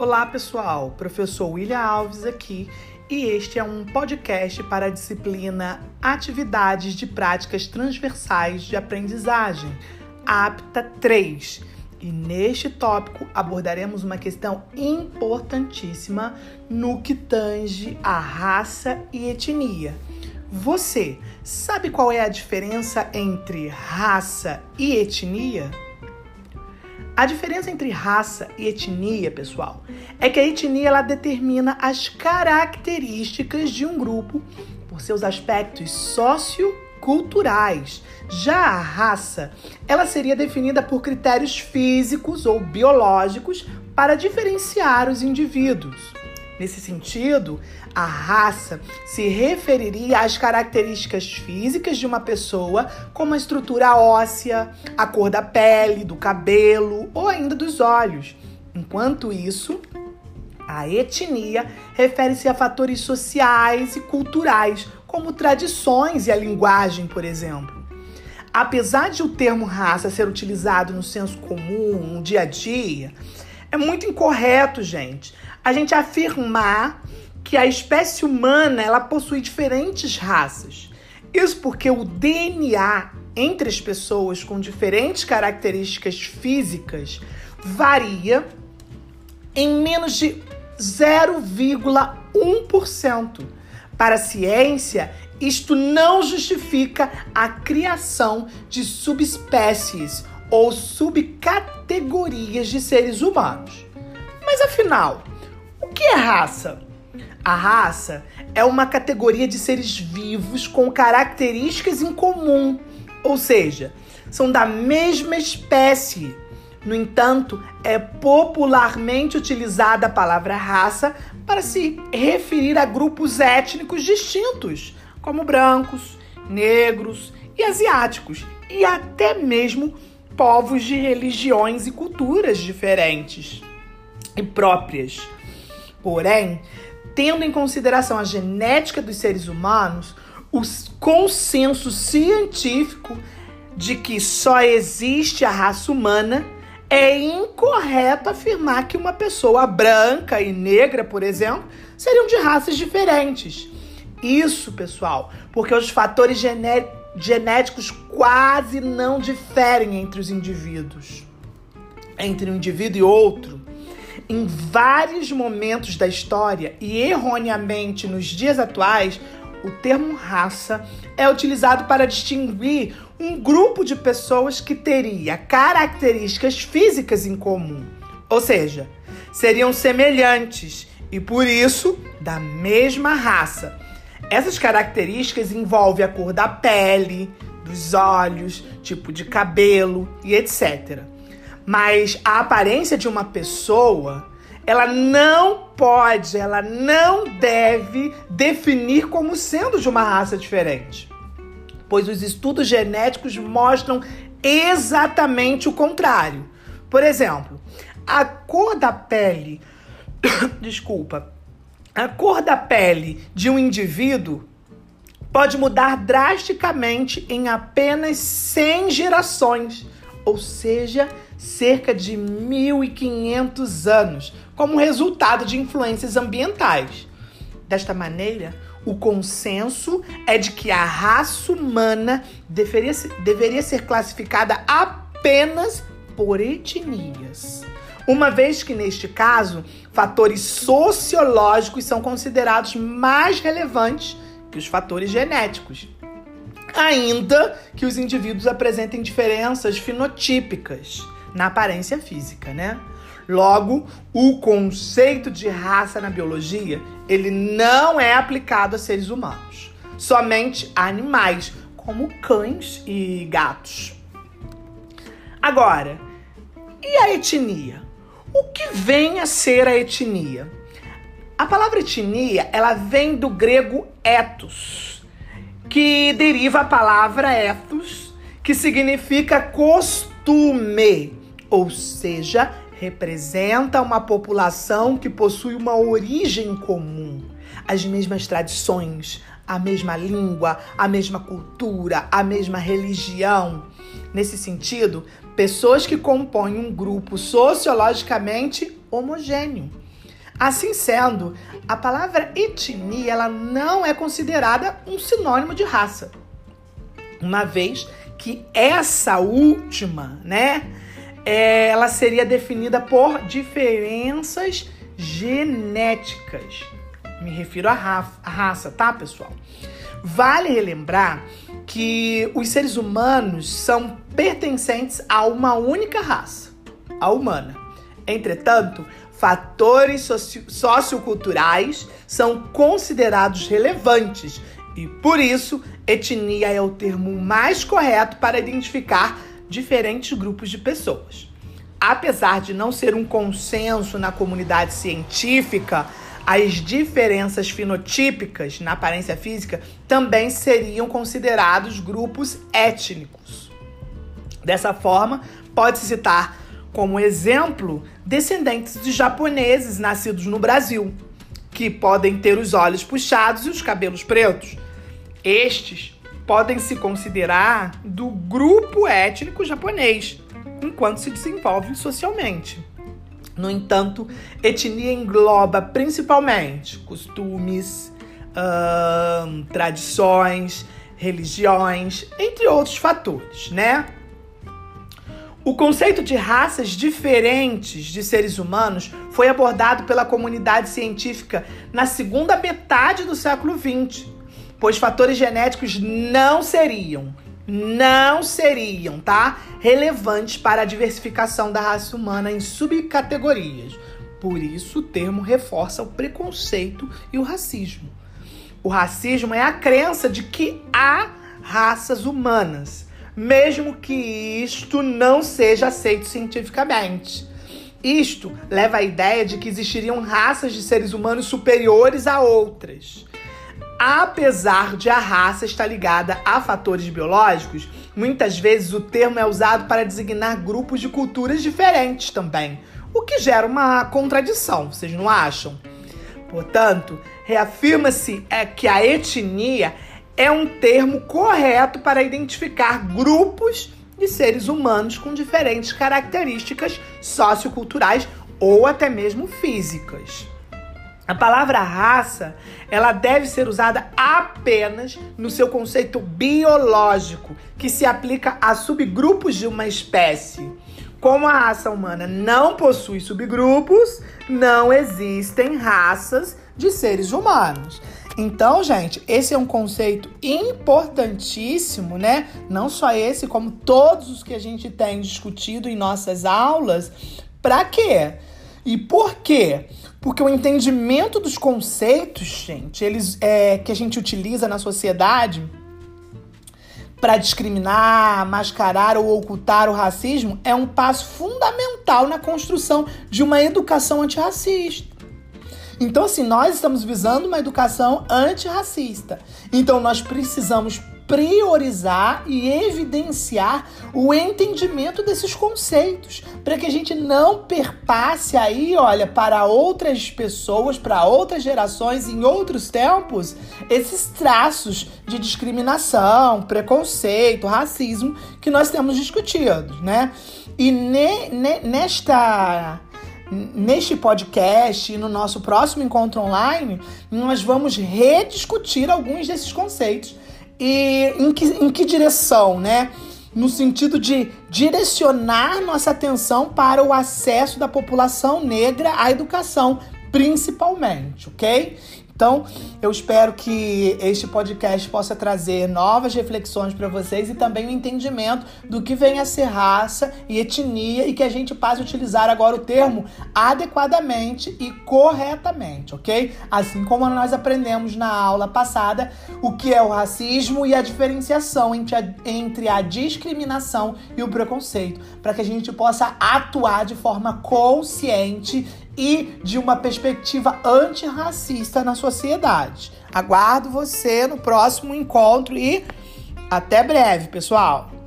Olá, pessoal. Professor William Alves aqui e este é um podcast para a disciplina Atividades de Práticas Transversais de Aprendizagem, APTA 3. E neste tópico abordaremos uma questão importantíssima no que tange a raça e etnia. Você sabe qual é a diferença entre raça e etnia? A diferença entre raça e etnia, pessoal, é que a etnia ela determina as características de um grupo por seus aspectos socioculturais. Já a raça, ela seria definida por critérios físicos ou biológicos para diferenciar os indivíduos. Nesse sentido, a raça se referiria às características físicas de uma pessoa, como a estrutura óssea, a cor da pele, do cabelo ou ainda dos olhos. Enquanto isso, a etnia refere-se a fatores sociais e culturais, como tradições e a linguagem, por exemplo. Apesar de o termo raça ser utilizado no senso comum, no dia a dia, é muito incorreto, gente, a gente afirmar que a espécie humana ela possui diferentes raças. Isso porque o DNA entre as pessoas com diferentes características físicas varia em menos de 0,1%. Para a ciência, isto não justifica a criação de subespécies ou subcategorias de seres humanos. Mas afinal, que é raça? A raça é uma categoria de seres vivos com características em comum, ou seja, são da mesma espécie. No entanto, é popularmente utilizada a palavra raça para se referir a grupos étnicos distintos, como brancos, negros e asiáticos, e até mesmo povos de religiões e culturas diferentes e próprias. Porém, tendo em consideração a genética dos seres humanos, o consenso científico de que só existe a raça humana, é incorreto afirmar que uma pessoa branca e negra, por exemplo, seriam de raças diferentes. Isso, pessoal, porque os fatores gené genéticos quase não diferem entre os indivíduos, entre um indivíduo e outro em vários momentos da história e erroneamente nos dias atuais, o termo raça é utilizado para distinguir um grupo de pessoas que teria características físicas em comum, ou seja, seriam semelhantes e por isso da mesma raça. Essas características envolvem a cor da pele, dos olhos, tipo de cabelo e etc. Mas a aparência de uma pessoa, ela não pode, ela não deve definir como sendo de uma raça diferente. Pois os estudos genéticos mostram exatamente o contrário. Por exemplo, a cor da pele, desculpa, a cor da pele de um indivíduo pode mudar drasticamente em apenas 100 gerações, ou seja, cerca de 1.500 anos, como resultado de influências ambientais. Desta maneira, o consenso é de que a raça humana deveria, deveria ser classificada apenas por etnias. Uma vez que, neste caso, fatores sociológicos são considerados mais relevantes que os fatores genéticos. Ainda que os indivíduos apresentem diferenças fenotípicas na aparência física, né? Logo, o conceito de raça na biologia, ele não é aplicado a seres humanos, somente a animais, como cães e gatos. Agora, e a etnia? O que vem a ser a etnia? A palavra etnia, ela vem do grego ethos, que deriva a palavra ethos, que significa costume ou seja, representa uma população que possui uma origem comum, as mesmas tradições, a mesma língua, a mesma cultura, a mesma religião. Nesse sentido, pessoas que compõem um grupo sociologicamente homogêneo. Assim sendo, a palavra etnia ela não é considerada um sinônimo de raça, uma vez que essa última, né, é, ela seria definida por diferenças genéticas. Me refiro à raça, tá, pessoal? Vale relembrar que os seres humanos são pertencentes a uma única raça, a humana. Entretanto, fatores socioculturais são considerados relevantes e, por isso, etnia é o termo mais correto para identificar diferentes grupos de pessoas. Apesar de não ser um consenso na comunidade científica, as diferenças fenotípicas na aparência física também seriam considerados grupos étnicos. Dessa forma, pode-se citar como exemplo, descendentes de japoneses nascidos no Brasil, que podem ter os olhos puxados e os cabelos pretos. Estes podem se considerar do grupo étnico japonês, enquanto se desenvolvem socialmente. No entanto, etnia engloba principalmente costumes, hum, tradições, religiões, entre outros fatores, né? O conceito de raças diferentes de seres humanos foi abordado pela comunidade científica na segunda metade do século XX, pois fatores genéticos não seriam, não seriam, tá? Relevantes para a diversificação da raça humana em subcategorias. Por isso, o termo reforça o preconceito e o racismo. O racismo é a crença de que há raças humanas mesmo que isto não seja aceito cientificamente. Isto leva à ideia de que existiriam raças de seres humanos superiores a outras. Apesar de a raça estar ligada a fatores biológicos, muitas vezes o termo é usado para designar grupos de culturas diferentes também, o que gera uma contradição, vocês não acham? Portanto, reafirma-se é que a etnia é um termo correto para identificar grupos de seres humanos com diferentes características socioculturais ou até mesmo físicas. A palavra raça, ela deve ser usada apenas no seu conceito biológico, que se aplica a subgrupos de uma espécie. Como a raça humana não possui subgrupos, não existem raças de seres humanos. Então, gente, esse é um conceito importantíssimo, né? Não só esse, como todos os que a gente tem discutido em nossas aulas. Para quê? E por quê? Porque o entendimento dos conceitos, gente, eles é, que a gente utiliza na sociedade para discriminar, mascarar ou ocultar o racismo é um passo fundamental na construção de uma educação antirracista. Então, assim, nós estamos visando uma educação antirracista. Então, nós precisamos priorizar e evidenciar o entendimento desses conceitos, para que a gente não perpasse aí, olha, para outras pessoas, para outras gerações, em outros tempos, esses traços de discriminação, preconceito, racismo que nós temos discutido, né? E ne, ne, nesta Neste podcast e no nosso próximo encontro online, nós vamos rediscutir alguns desses conceitos e em que, em que direção, né? No sentido de direcionar nossa atenção para o acesso da população negra à educação, principalmente, ok? Então, eu espero que este podcast possa trazer novas reflexões para vocês e também o entendimento do que vem a ser raça e etnia e que a gente passe a utilizar agora o termo adequadamente e corretamente, ok? Assim como nós aprendemos na aula passada o que é o racismo e a diferenciação entre a, entre a discriminação e o preconceito, para que a gente possa atuar de forma consciente e de uma perspectiva antirracista na sociedade. Aguardo você no próximo encontro e até breve, pessoal!